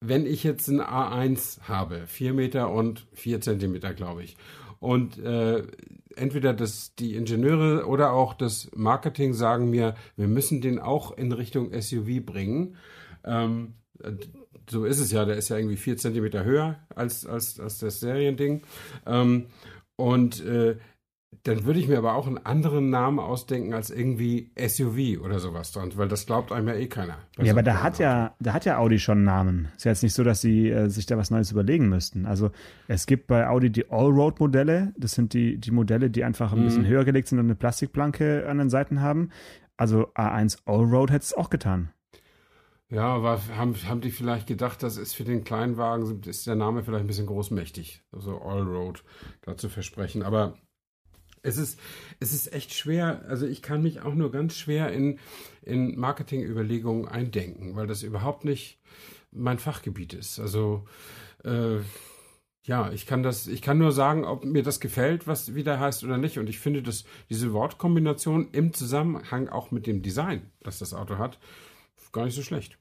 wenn ich jetzt ein A1 habe, vier Meter und vier Zentimeter, glaube ich, und äh, entweder das, die Ingenieure oder auch das Marketing sagen mir, wir müssen den auch in Richtung SUV bringen. Ähm, so ist es ja, der ist ja irgendwie vier Zentimeter höher als, als, als das Seriending. Ähm, und äh, dann würde ich mir aber auch einen anderen Namen ausdenken als irgendwie SUV oder sowas dran, weil das glaubt einem ja eh keiner. Ja, aber da hat ja, da hat ja Audi schon einen Namen. Ist ja jetzt nicht so, dass sie äh, sich da was Neues überlegen müssten. Also es gibt bei Audi die Allroad-Modelle. Das sind die, die Modelle, die einfach ein mhm. bisschen höher gelegt sind und eine Plastikplanke an den Seiten haben. Also A1 Allroad hätte es auch getan. Ja, aber haben, haben die vielleicht gedacht, das ist für den Kleinwagen, ist der Name vielleicht ein bisschen großmächtig, also Allroad dazu versprechen. Aber es ist, es ist echt schwer, also ich kann mich auch nur ganz schwer in, in Marketingüberlegungen eindenken, weil das überhaupt nicht mein Fachgebiet ist. Also äh, ja, ich kann das, ich kann nur sagen, ob mir das gefällt, was wieder heißt oder nicht. Und ich finde, dass diese Wortkombination im Zusammenhang auch mit dem Design, das das Auto hat, gar nicht so schlecht.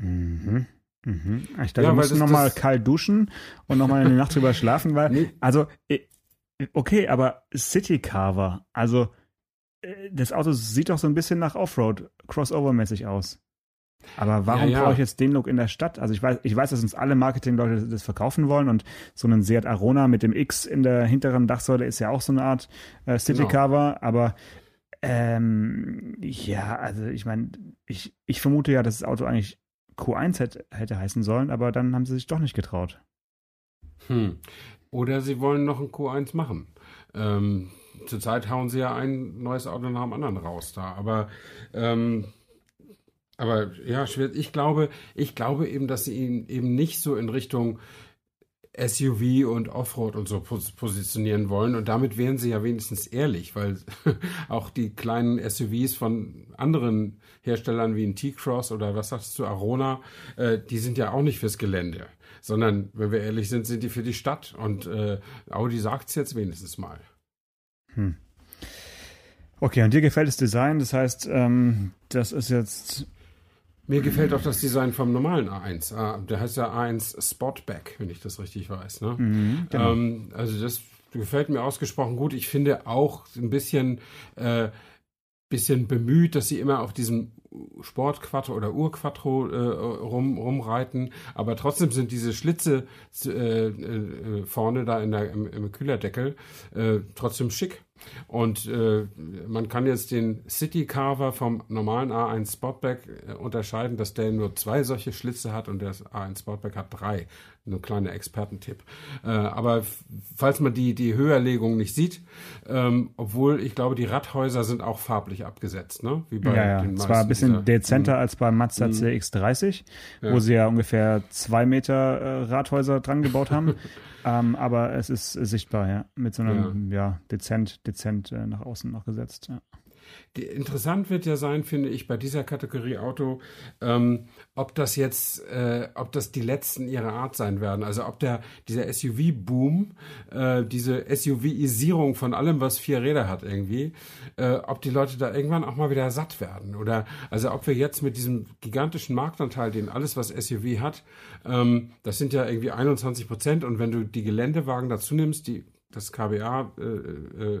Mhm. Mhm. Ich dachte, ja, wir müssen nochmal kalt duschen und nochmal eine Nacht drüber schlafen, weil, nee. also, okay, aber City Carver, also, äh, das Auto sieht doch so ein bisschen nach Offroad, Crossover-mäßig aus. Aber warum ja, ja. brauche ich jetzt den Look in der Stadt? Also ich weiß, ich weiß, dass uns alle Marketingleute das verkaufen wollen und so ein Seat Arona mit dem X in der hinteren Dachsäule ist ja auch so eine Art äh, City genau. Carver, aber ähm, ja, also ich meine, ich, ich vermute ja, dass das Auto eigentlich Q1 hätte, hätte heißen sollen, aber dann haben sie sich doch nicht getraut. Hm. oder sie wollen noch ein Q1 machen. Ähm, zurzeit hauen sie ja ein neues Auto nach dem anderen raus da. Aber, ähm, aber ja, ich glaube, ich glaube eben, dass sie ihn eben nicht so in Richtung SUV und Offroad und so positionieren wollen. Und damit wären sie ja wenigstens ehrlich, weil auch die kleinen SUVs von anderen Herstellern wie ein T-Cross oder was sagst du, Arona, äh, die sind ja auch nicht fürs Gelände. Sondern, wenn wir ehrlich sind, sind die für die Stadt. Und äh, Audi sagt es jetzt wenigstens mal. Hm. Okay, und dir gefällt das Design, das heißt, ähm, das ist jetzt. Mir gefällt auch das Design vom normalen A1. Ah, der heißt ja A1 Sportback, wenn ich das richtig weiß. Ne? Mhm, genau. ähm, also das gefällt mir ausgesprochen gut. Ich finde auch ein bisschen, äh, bisschen bemüht, dass sie immer auf diesem Sportquattro oder Urquattro äh, rum, rumreiten, aber trotzdem sind diese Schlitze äh, äh, vorne da in der, im, im Kühlerdeckel äh, trotzdem schick. Und äh, man kann jetzt den City Carver vom normalen A1 Sportback äh, unterscheiden, dass der nur zwei solche Schlitze hat und der A1 Sportback hat drei. Ein kleiner Expertentipp. Äh, aber falls man die, die Höherlegung nicht sieht, ähm, obwohl ich glaube, die Radhäuser sind auch farblich abgesetzt, ne? Wie bei ja, ja. Es war ein bisschen dieser, dezenter mh. als beim Mazda mh. CX30, ja. wo sie ja ungefähr zwei Meter äh, Radhäuser dran gebaut haben. Ähm, aber es ist sichtbar, ja. Mit so einem, ja, ja dezent, dezent äh, nach außen noch gesetzt, ja. Die, interessant wird ja sein, finde ich, bei dieser Kategorie Auto, ähm, ob das jetzt, äh, ob das die letzten ihrer Art sein werden. Also ob der dieser SUV-Boom, äh, diese SUV-Isierung von allem, was vier Räder hat, irgendwie, äh, ob die Leute da irgendwann auch mal wieder satt werden. Oder also ob wir jetzt mit diesem gigantischen Marktanteil, den alles, was SUV hat, ähm, das sind ja irgendwie 21 Prozent. Und wenn du die Geländewagen dazu nimmst, die das KBA äh, äh,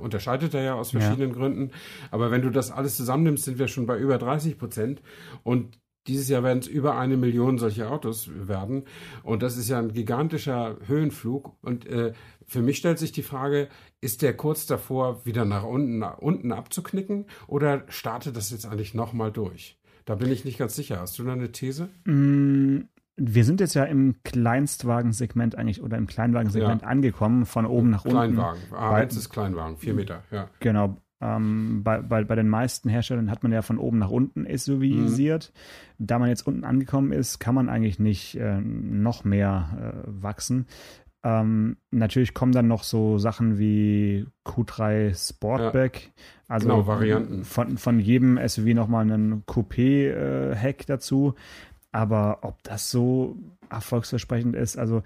unterscheidet er ja aus verschiedenen ja. Gründen. Aber wenn du das alles zusammennimmst, sind wir schon bei über 30 Prozent. Und dieses Jahr werden es über eine Million solche Autos werden. Und das ist ja ein gigantischer Höhenflug. Und äh, für mich stellt sich die Frage, ist der kurz davor, wieder nach unten, nach unten abzuknicken? Oder startet das jetzt eigentlich nochmal durch? Da bin ich nicht ganz sicher. Hast du da eine These? Mm, wir sind jetzt ja im Kleinstwagensegment eigentlich oder im Kleinwagensegment ja. angekommen, von oben nach unten. Kleinwagen. A1 bei, ist Kleinwagen, vier Meter, ja. Genau. Ähm, bei, bei, bei den meisten Herstellern hat man ja von oben nach unten SUVisiert. Mhm. Da man jetzt unten angekommen ist, kann man eigentlich nicht äh, noch mehr äh, wachsen. Ähm, natürlich kommen dann noch so Sachen wie Q3 Sportback. Ja, also genau, Varianten. Von, von jedem SUV nochmal einen Coupé-Heck äh, dazu. Aber ob das so erfolgsversprechend ist, also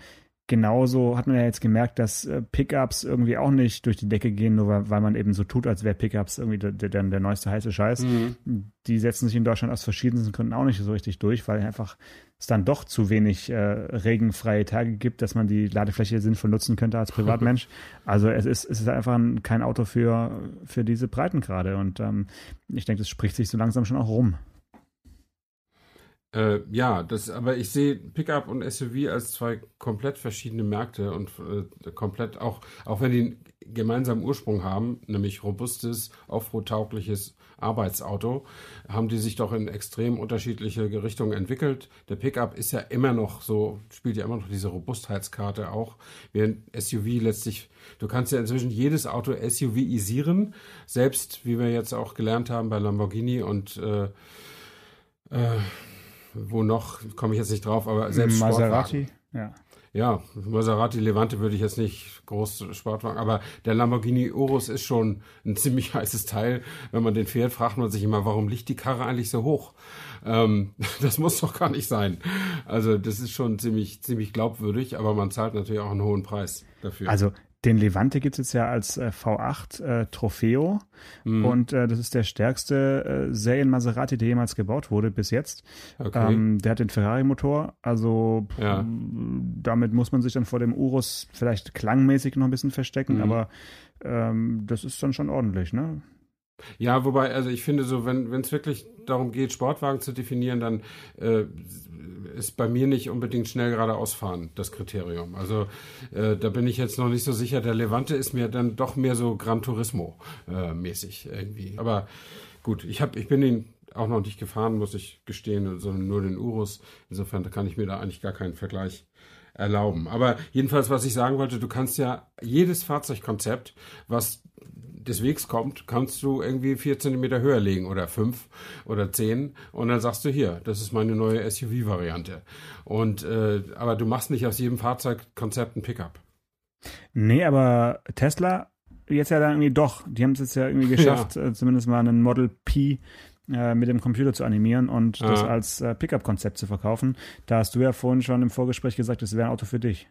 genauso hat man ja jetzt gemerkt, dass äh, Pickups irgendwie auch nicht durch die Decke gehen, nur weil, weil man eben so tut, als wäre Pickups irgendwie der, der, der, neueste heiße Scheiß. Mhm. Die setzen sich in Deutschland aus verschiedensten Gründen auch nicht so richtig durch, weil einfach es dann doch zu wenig äh, regenfreie Tage gibt, dass man die Ladefläche sinnvoll nutzen könnte als Privatmensch. also es ist, es ist einfach ein, kein Auto für, für diese Breitengrade und ähm, ich denke, das spricht sich so langsam schon auch rum. Äh, ja, das, aber ich sehe Pickup und SUV als zwei komplett verschiedene Märkte und äh, komplett auch, auch wenn die einen gemeinsamen Ursprung haben, nämlich robustes, offroad-taugliches Arbeitsauto, haben die sich doch in extrem unterschiedliche Richtungen entwickelt. Der Pickup ist ja immer noch so, spielt ja immer noch diese Robustheitskarte auch, während SUV letztlich, du kannst ja inzwischen jedes Auto SUV-isieren, selbst wie wir jetzt auch gelernt haben bei Lamborghini und äh, äh, wo noch, komme ich jetzt nicht drauf, aber selbst Maserati, ja. Ja, Maserati Levante würde ich jetzt nicht groß Sportwagen, aber der Lamborghini Urus ist schon ein ziemlich heißes Teil. Wenn man den fährt, fragt man sich immer, warum liegt die Karre eigentlich so hoch? Ähm, das muss doch gar nicht sein. Also das ist schon ziemlich, ziemlich glaubwürdig, aber man zahlt natürlich auch einen hohen Preis dafür. Also den Levante gibt es jetzt ja als äh, V8 äh, Trofeo mhm. und äh, das ist der stärkste äh, Serien-Maserati, der jemals gebaut wurde bis jetzt. Okay. Ähm, der hat den Ferrari-Motor, also ja. damit muss man sich dann vor dem Urus vielleicht klangmäßig noch ein bisschen verstecken, mhm. aber ähm, das ist dann schon ordentlich, ne? Ja, wobei, also ich finde so, wenn es wirklich darum geht, Sportwagen zu definieren, dann äh, ist bei mir nicht unbedingt schnell geradeaus fahren das Kriterium. Also äh, da bin ich jetzt noch nicht so sicher. Der Levante ist mir dann doch mehr so Gran Turismo äh, mäßig irgendwie. Aber gut, ich habe, ich bin ihn auch noch nicht gefahren, muss ich gestehen, sondern nur den Urus. Insofern kann ich mir da eigentlich gar keinen Vergleich erlauben. Aber jedenfalls, was ich sagen wollte, du kannst ja jedes Fahrzeugkonzept, was des Wegs kommt, kannst du irgendwie vier Zentimeter höher legen oder fünf oder zehn und dann sagst du hier, das ist meine neue SUV-Variante. Und äh, aber du machst nicht aus jedem Fahrzeugkonzept ein Pickup. Nee, aber Tesla jetzt ja dann irgendwie doch. Die haben es jetzt ja irgendwie geschafft, ja. Äh, zumindest mal einen Model P äh, mit dem Computer zu animieren und ja. das als äh, Pickup-Konzept zu verkaufen. Da hast du ja vorhin schon im Vorgespräch gesagt, das wäre ein Auto für dich.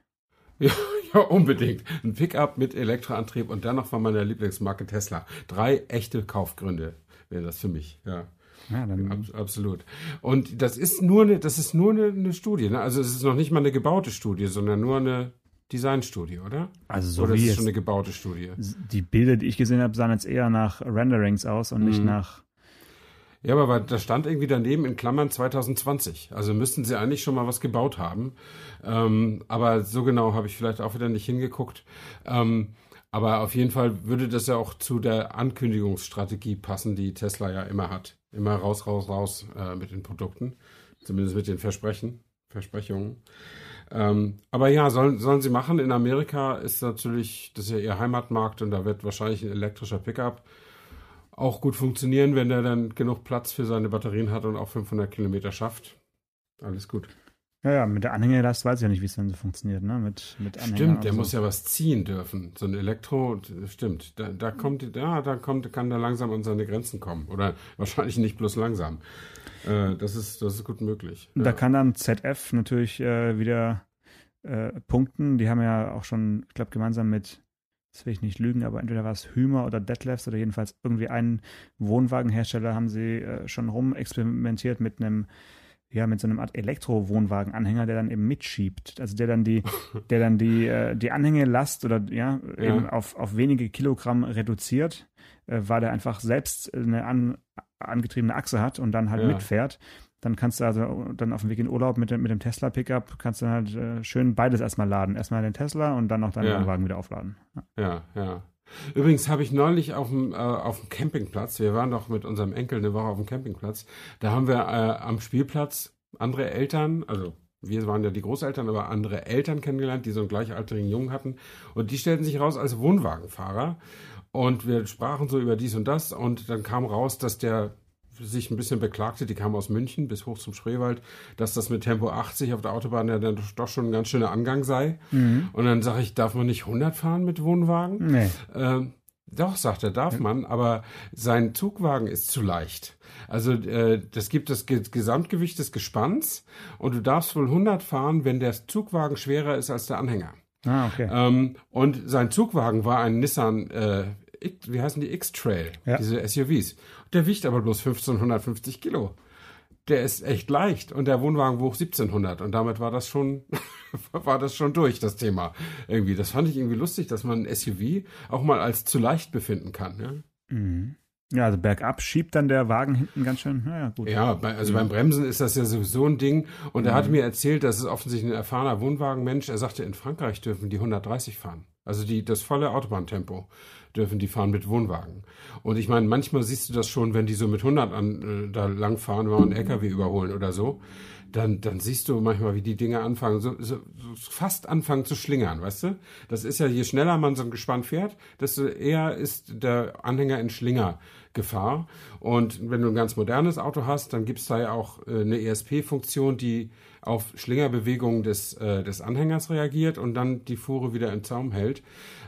Ja, ja, unbedingt. Ein Pickup mit Elektroantrieb und dann noch von meiner Lieblingsmarke Tesla. Drei echte Kaufgründe wäre das für mich, ja. Ja, dann Ab, absolut. Und das ist nur eine, das ist nur eine, eine Studie. Ne? Also es ist noch nicht mal eine gebaute Studie, sondern nur eine Designstudie, oder? Also so oder wie ist es schon eine gebaute Studie. Die Bilder, die ich gesehen habe, sahen jetzt eher nach Renderings aus und mhm. nicht nach. Ja, aber da stand irgendwie daneben in Klammern 2020. Also müssten sie eigentlich schon mal was gebaut haben. Ähm, aber so genau habe ich vielleicht auch wieder nicht hingeguckt. Ähm, aber auf jeden Fall würde das ja auch zu der Ankündigungsstrategie passen, die Tesla ja immer hat. Immer raus, raus, raus äh, mit den Produkten. Zumindest mit den Versprechen, Versprechungen. Ähm, aber ja, sollen, sollen sie machen. In Amerika ist natürlich, das ist ja ihr Heimatmarkt und da wird wahrscheinlich ein elektrischer Pickup auch gut funktionieren, wenn der dann genug Platz für seine Batterien hat und auch 500 Kilometer schafft. Alles gut. Ja, ja, mit der Anhängerlast weiß ich ja nicht, wie es dann so funktioniert, ne? Mit, mit Anhänger stimmt, der so. muss ja was ziehen dürfen. So ein Elektro, stimmt. Da, da kommt, ja, da kommt, kann der langsam an seine Grenzen kommen. Oder wahrscheinlich nicht bloß langsam. Äh, das ist, das ist gut möglich. Da kann dann ZF natürlich äh, wieder äh, punkten. Die haben ja auch schon, ich glaube, gemeinsam mit, das will ich nicht lügen, aber entweder war es Hümer oder Detlefs oder jedenfalls irgendwie einen Wohnwagenhersteller haben sie äh, schon rumexperimentiert mit einem ja, mit so einem Art Elektro-Wohnwagen-Anhänger, der dann eben mitschiebt. Also der dann die, der dann die, äh, die Anhängelast oder ja, ja, eben auf, auf wenige Kilogramm reduziert, äh, weil der einfach selbst eine an, angetriebene Achse hat und dann halt ja. mitfährt. Dann kannst du also dann auf dem Weg in Urlaub mit dem, mit dem Tesla-Pickup kannst du halt äh, schön beides erstmal laden. Erstmal den Tesla und dann noch deinen ja. Wagen wieder aufladen. Ja, ja. ja. Übrigens habe ich neulich auf dem, äh, auf dem Campingplatz, wir waren doch mit unserem Enkel eine Woche auf dem Campingplatz, da haben wir äh, am Spielplatz andere Eltern, also wir waren ja die Großeltern, aber andere Eltern kennengelernt, die so einen gleichaltrigen Jungen hatten. Und die stellten sich raus als Wohnwagenfahrer. Und wir sprachen so über dies und das. Und dann kam raus, dass der sich ein bisschen beklagte, die kam aus München bis hoch zum Spreewald, dass das mit Tempo 80 auf der Autobahn ja dann doch schon ein ganz schöner Angang sei. Mhm. Und dann sage ich, darf man nicht 100 fahren mit Wohnwagen? Nee. Ähm, doch, sagt er, darf man, aber sein Zugwagen ist zu leicht. Also äh, das gibt das Ge Gesamtgewicht des Gespanns und du darfst wohl 100 fahren, wenn der Zugwagen schwerer ist als der Anhänger. Ah, okay. Ähm, und sein Zugwagen war ein Nissan, äh, wie heißen die X-Trail, ja. diese SUVs. Der wiegt aber bloß 1550 Kilo. Der ist echt leicht und der Wohnwagen wog 1700 und damit war das schon, war das schon durch, das Thema. Irgendwie, das fand ich irgendwie lustig, dass man ein SUV auch mal als zu leicht befinden kann. Ja? Mhm. Ja, also bergab schiebt dann der Wagen hinten ganz schön. Naja, gut. Ja, also mhm. beim Bremsen ist das ja sowieso ein Ding. Und er mhm. hatte mir erzählt, das ist offensichtlich ein erfahrener Wohnwagenmensch. Er sagte, in Frankreich dürfen die 130 fahren. Also die, das volle Autobahntempo dürfen die fahren mit Wohnwagen. Und ich meine, manchmal siehst du das schon, wenn die so mit 100 an, äh, da langfahren, wenn einen LKW überholen oder so, dann, dann siehst du manchmal, wie die Dinge anfangen, so, so, so fast anfangen zu schlingern, weißt du? Das ist ja, je schneller man so ein Gespann fährt, desto eher ist der Anhänger in Schlingergefahr. Und wenn du ein ganz modernes Auto hast, dann gibt es da ja auch äh, eine ESP-Funktion, die auf Schlingerbewegungen des, äh, des Anhängers reagiert und dann die Fuhre wieder im Zaum hält.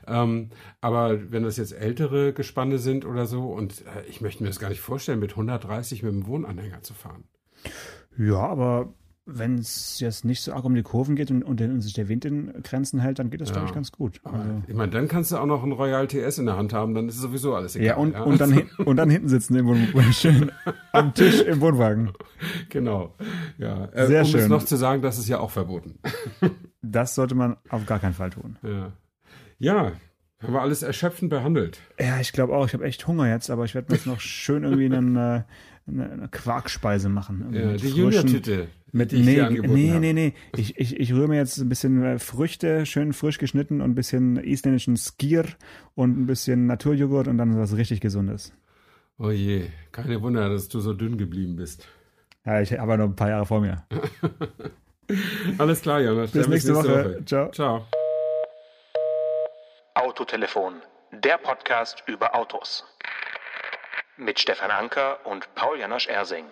Ähm, aber wenn das jetzt ältere Gespanne sind oder so, und äh, ich möchte mir das gar nicht vorstellen, mit 130 mit dem Wohnanhänger zu fahren. Ja, aber wenn es jetzt nicht so arg um die Kurven geht und, und, und sich der Wind in Grenzen hält, dann geht das, ja. glaube ich, ganz gut. Also. Ich meine, dann kannst du auch noch ein Royal TS in der Hand haben, dann ist sowieso alles egal. Ja, und, ja? und, dann, und dann hinten sitzen im Wohnwagen, schön am Tisch im Wohnwagen. Genau. Ja. Äh, Sehr um schön. es noch zu sagen, das ist ja auch verboten. das sollte man auf gar keinen Fall tun. Ja. Ja, haben wir alles erschöpfend behandelt. Ja, ich glaube auch. Ich habe echt Hunger jetzt, aber ich werde mir jetzt noch schön irgendwie einen, äh, eine, eine Quarkspeise machen. Ja, die Junior-Tüte. Mit, nee, nee, nee, nee. Ich, ich, ich rühre mir jetzt ein bisschen äh, Früchte, schön frisch geschnitten und ein bisschen isländischen Skier und ein bisschen Naturjoghurt und dann was richtig Gesundes. Oh je, keine Wunder, dass du so dünn geblieben bist. Ja, ich habe noch ein paar Jahre vor mir. Alles klar, Jonas. Bis Dann nächste Woche. Ciao. Ciao. Autotelefon, der Podcast über Autos. Mit Stefan Anker und Paul Janosch Ersing.